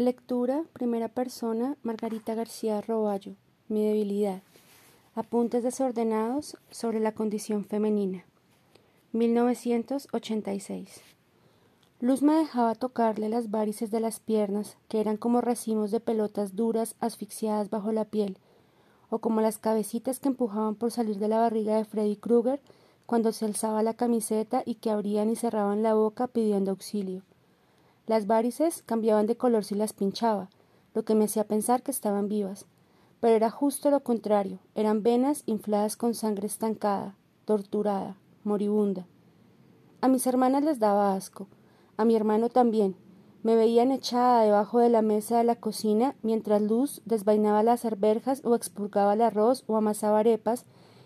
Lectura, primera persona, Margarita García Roballo. Mi debilidad. Apuntes desordenados sobre la condición femenina. 1986. Luz me dejaba tocarle las varices de las piernas, que eran como racimos de pelotas duras asfixiadas bajo la piel, o como las cabecitas que empujaban por salir de la barriga de Freddy Krueger cuando se alzaba la camiseta y que abrían y cerraban la boca pidiendo auxilio. Las varices cambiaban de color si las pinchaba, lo que me hacía pensar que estaban vivas. Pero era justo lo contrario, eran venas infladas con sangre estancada, torturada, moribunda. A mis hermanas les daba asco, a mi hermano también. Me veían echada debajo de la mesa de la cocina mientras Luz desvainaba las arberjas o expurgaba el arroz o amasaba arepas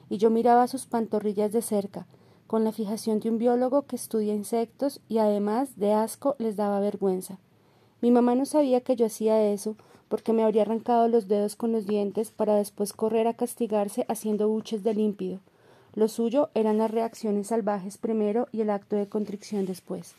y yo miraba sus pantorrillas de cerca, con la fijación de un biólogo que estudia insectos y además de asco les daba vergüenza. Mi mamá no sabía que yo hacía eso porque me habría arrancado los dedos con los dientes para después correr a castigarse haciendo buches de límpido. Lo suyo eran las reacciones salvajes primero y el acto de contrición después.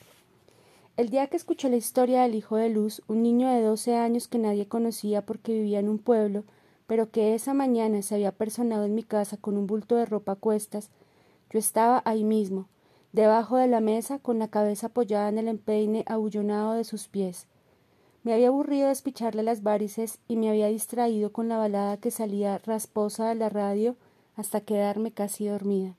El día que escuché la historia del hijo de Luz, un niño de doce años que nadie conocía porque vivía en un pueblo, pero que esa mañana se había personado en mi casa con un bulto de ropa a cuestas, yo estaba ahí mismo, debajo de la mesa, con la cabeza apoyada en el empeine abullonado de sus pies. Me había aburrido despicharle las varices y me había distraído con la balada que salía rasposa de la radio hasta quedarme casi dormida.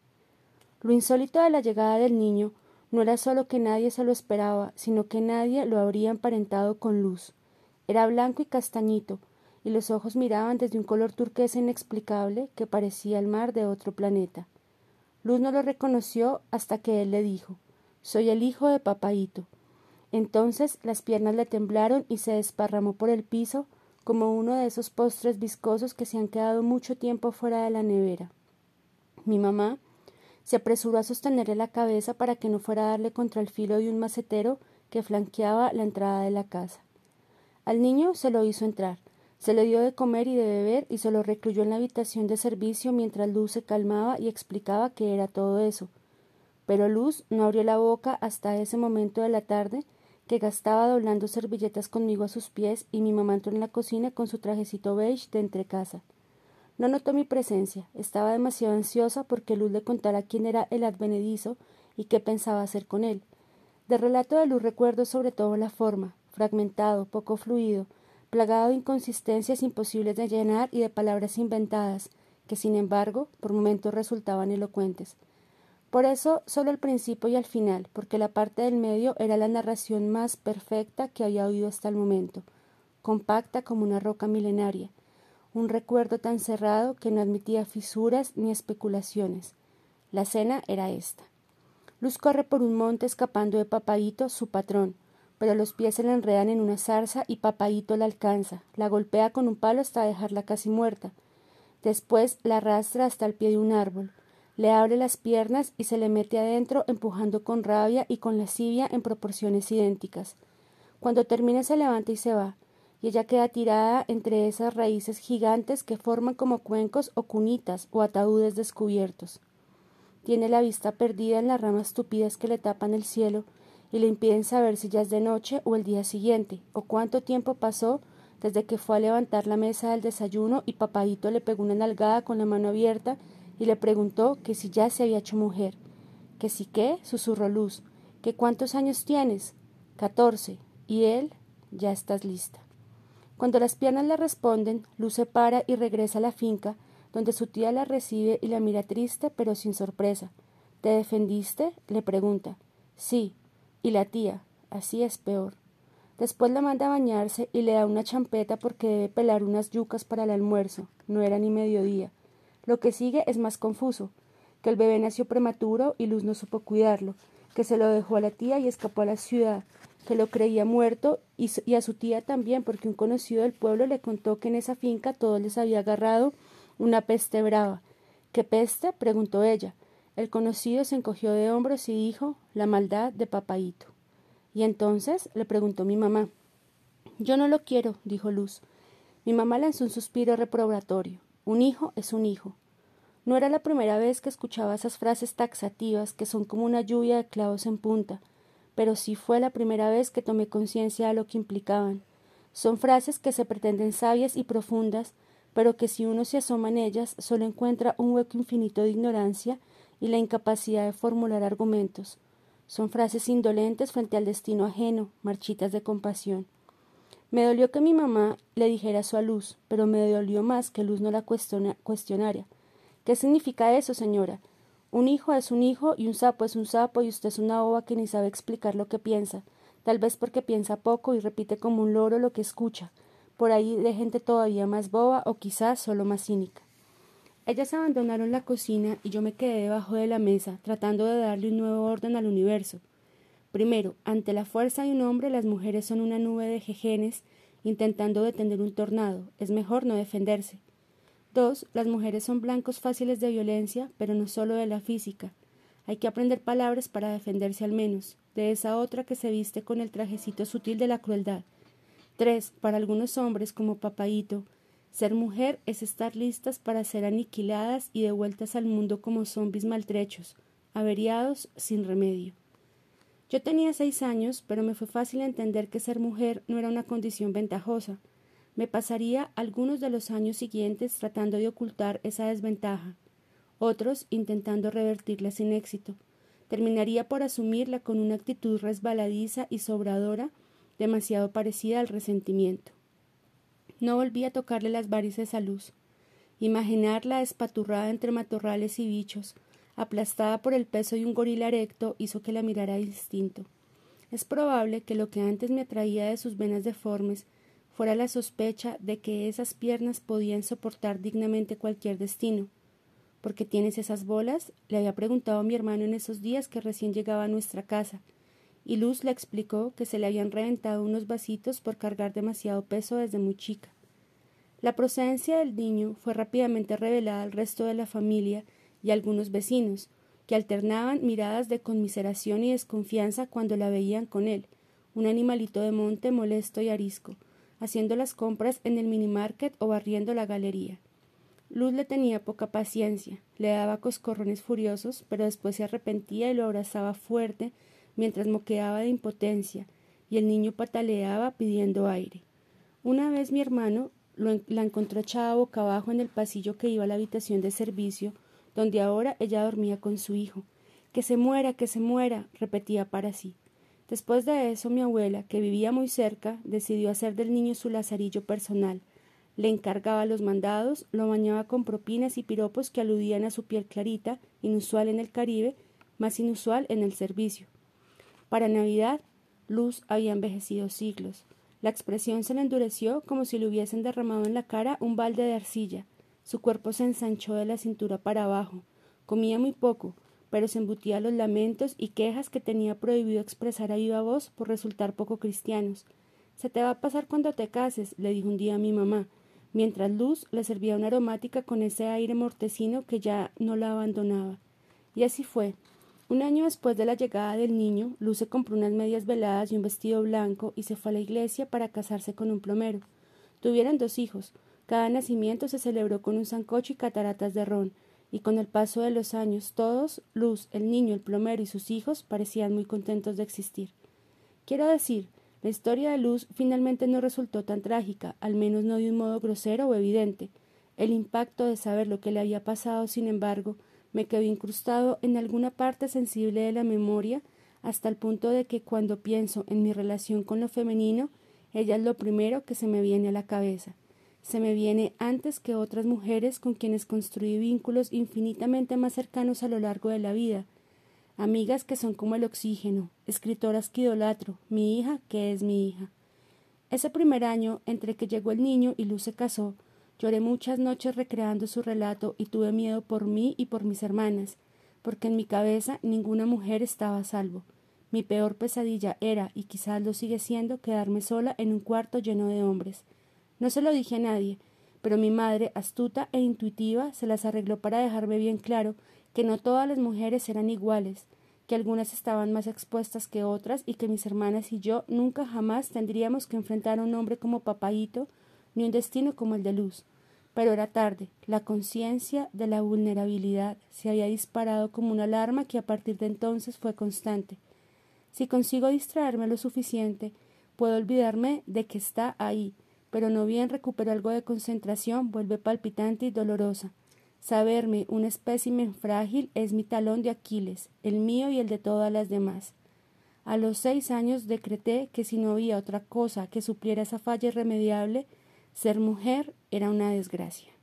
Lo insólito de la llegada del niño no era solo que nadie se lo esperaba, sino que nadie lo habría emparentado con luz. Era blanco y castañito, y los ojos miraban desde un color turquesa inexplicable que parecía el mar de otro planeta. Luz no lo reconoció hasta que él le dijo Soy el hijo de papaíto. Entonces las piernas le temblaron y se desparramó por el piso como uno de esos postres viscosos que se han quedado mucho tiempo fuera de la nevera. Mi mamá se apresuró a sostenerle la cabeza para que no fuera a darle contra el filo de un macetero que flanqueaba la entrada de la casa. Al niño se lo hizo entrar, se le dio de comer y de beber y se lo recluyó en la habitación de servicio mientras Luz se calmaba y explicaba qué era todo eso. Pero Luz no abrió la boca hasta ese momento de la tarde que gastaba doblando servilletas conmigo a sus pies y mi mamá entró en la cocina con su trajecito beige de entrecasa. No notó mi presencia, estaba demasiado ansiosa porque Luz le contara quién era el advenedizo y qué pensaba hacer con él. De relato de Luz recuerdo sobre todo la forma, fragmentado, poco fluido, plagado de inconsistencias imposibles de llenar y de palabras inventadas, que sin embargo por momentos resultaban elocuentes. Por eso solo el principio y el final, porque la parte del medio era la narración más perfecta que había oído hasta el momento, compacta como una roca milenaria, un recuerdo tan cerrado que no admitía fisuras ni especulaciones. La cena era esta. Luz corre por un monte escapando de Papaíto, su patrón, pero los pies se le enredan en una zarza y Papaíto la alcanza, la golpea con un palo hasta dejarla casi muerta. Después la arrastra hasta el pie de un árbol, le abre las piernas y se le mete adentro empujando con rabia y con lascivia en proporciones idénticas. Cuando termina se levanta y se va, y ella queda tirada entre esas raíces gigantes que forman como cuencos o cunitas o ataúdes descubiertos. Tiene la vista perdida en las ramas tupidas que le tapan el cielo, y le impiden saber si ya es de noche o el día siguiente, o cuánto tiempo pasó desde que fue a levantar la mesa del desayuno y papadito le pegó una nalgada con la mano abierta y le preguntó que si ya se había hecho mujer. Que si qué, susurró Luz, que cuántos años tienes. Catorce. Y él, ya estás lista. Cuando las piernas le responden, Luz se para y regresa a la finca, donde su tía la recibe y la mira triste pero sin sorpresa. ¿Te defendiste? le pregunta. Sí, y la tía, así es peor. Después la manda a bañarse y le da una champeta porque debe pelar unas yucas para el almuerzo. No era ni mediodía. Lo que sigue es más confuso, que el bebé nació prematuro y Luz no supo cuidarlo, que se lo dejó a la tía y escapó a la ciudad, que lo creía muerto y, y a su tía también porque un conocido del pueblo le contó que en esa finca todos les había agarrado una peste brava. ¿Qué peste? preguntó ella. El conocido se encogió de hombros y dijo la maldad de papaíto. Y entonces le preguntó mi mamá. Yo no lo quiero, dijo Luz. Mi mamá lanzó un suspiro reprobatorio. Un hijo es un hijo. No era la primera vez que escuchaba esas frases taxativas que son como una lluvia de clavos en punta, pero sí fue la primera vez que tomé conciencia de lo que implicaban. Son frases que se pretenden sabias y profundas, pero que si uno se asoma en ellas solo encuentra un hueco infinito de ignorancia y la incapacidad de formular argumentos. Son frases indolentes frente al destino ajeno, marchitas de compasión. Me dolió que mi mamá le dijera eso a Luz, pero me dolió más que Luz no la cuestionara. ¿Qué significa eso, señora? Un hijo es un hijo y un sapo es un sapo y usted es una ova que ni sabe explicar lo que piensa, tal vez porque piensa poco y repite como un loro lo que escucha, por ahí de gente todavía más boba o quizás solo más cínica. Ellas abandonaron la cocina y yo me quedé debajo de la mesa, tratando de darle un nuevo orden al universo. Primero, ante la fuerza de un hombre, las mujeres son una nube de jejenes intentando detener un tornado. Es mejor no defenderse. Dos, las mujeres son blancos fáciles de violencia, pero no solo de la física. Hay que aprender palabras para defenderse al menos, de esa otra que se viste con el trajecito sutil de la crueldad. Tres, para algunos hombres como Papaíto, ser mujer es estar listas para ser aniquiladas y devueltas al mundo como zombis maltrechos, averiados sin remedio. Yo tenía seis años, pero me fue fácil entender que ser mujer no era una condición ventajosa. Me pasaría algunos de los años siguientes tratando de ocultar esa desventaja, otros intentando revertirla sin éxito. Terminaría por asumirla con una actitud resbaladiza y sobradora, demasiado parecida al resentimiento. No volví a tocarle las varices a luz. Imaginarla espaturrada entre matorrales y bichos, aplastada por el peso de un gorila erecto, hizo que la mirara distinto. Es probable que lo que antes me atraía de sus venas deformes fuera la sospecha de que esas piernas podían soportar dignamente cualquier destino. ¿Por qué tienes esas bolas? le había preguntado a mi hermano en esos días que recién llegaba a nuestra casa, y Luz le explicó que se le habían reventado unos vasitos por cargar demasiado peso desde muy chica. La procedencia del niño fue rápidamente revelada al resto de la familia y a algunos vecinos, que alternaban miradas de conmiseración y desconfianza cuando la veían con él, un animalito de monte molesto y arisco, haciendo las compras en el minimarket o barriendo la galería. Luz le tenía poca paciencia, le daba coscorrones furiosos, pero después se arrepentía y lo abrazaba fuerte mientras moqueaba de impotencia, y el niño pataleaba pidiendo aire. Una vez mi hermano la encontró echada boca abajo en el pasillo que iba a la habitación de servicio, donde ahora ella dormía con su hijo. Que se muera, que se muera, repetía para sí. Después de eso, mi abuela, que vivía muy cerca, decidió hacer del niño su lazarillo personal. Le encargaba los mandados, lo bañaba con propinas y piropos que aludían a su piel clarita, inusual en el Caribe, más inusual en el servicio. Para Navidad, Luz había envejecido siglos. La expresión se le endureció como si le hubiesen derramado en la cara un balde de arcilla. Su cuerpo se ensanchó de la cintura para abajo. Comía muy poco, pero se embutía los lamentos y quejas que tenía prohibido expresar a viva voz por resultar poco cristianos. Se te va a pasar cuando te cases, le dijo un día a mi mamá, mientras Luz le servía una aromática con ese aire mortecino que ya no la abandonaba. Y así fue. Un año después de la llegada del niño, Luz se compró unas medias veladas y un vestido blanco y se fue a la iglesia para casarse con un plomero. Tuvieron dos hijos. Cada nacimiento se celebró con un sancocho y cataratas de ron, y con el paso de los años todos, Luz, el niño, el plomero y sus hijos, parecían muy contentos de existir. Quiero decir, la historia de Luz finalmente no resultó tan trágica, al menos no de un modo grosero o evidente. El impacto de saber lo que le había pasado, sin embargo, me quedó incrustado en alguna parte sensible de la memoria hasta el punto de que cuando pienso en mi relación con lo femenino, ella es lo primero que se me viene a la cabeza. Se me viene antes que otras mujeres con quienes construí vínculos infinitamente más cercanos a lo largo de la vida. Amigas que son como el oxígeno, escritoras que idolatro, mi hija que es mi hija. Ese primer año, entre que llegó el niño y Luz se casó, Lloré muchas noches recreando su relato y tuve miedo por mí y por mis hermanas, porque en mi cabeza ninguna mujer estaba a salvo. Mi peor pesadilla era, y quizás lo sigue siendo, quedarme sola en un cuarto lleno de hombres. No se lo dije a nadie, pero mi madre, astuta e intuitiva, se las arregló para dejarme bien claro que no todas las mujeres eran iguales, que algunas estaban más expuestas que otras y que mis hermanas y yo nunca jamás tendríamos que enfrentar a un hombre como papaíto ni un destino como el de Luz. Pero era tarde. La conciencia de la vulnerabilidad se había disparado como una alarma que a partir de entonces fue constante. Si consigo distraerme lo suficiente, puedo olvidarme de que está ahí, pero no bien recupero algo de concentración, vuelve palpitante y dolorosa. Saberme un espécimen frágil es mi talón de Aquiles, el mío y el de todas las demás. A los seis años decreté que si no había otra cosa que supliera esa falla irremediable, ser mujer era una desgracia.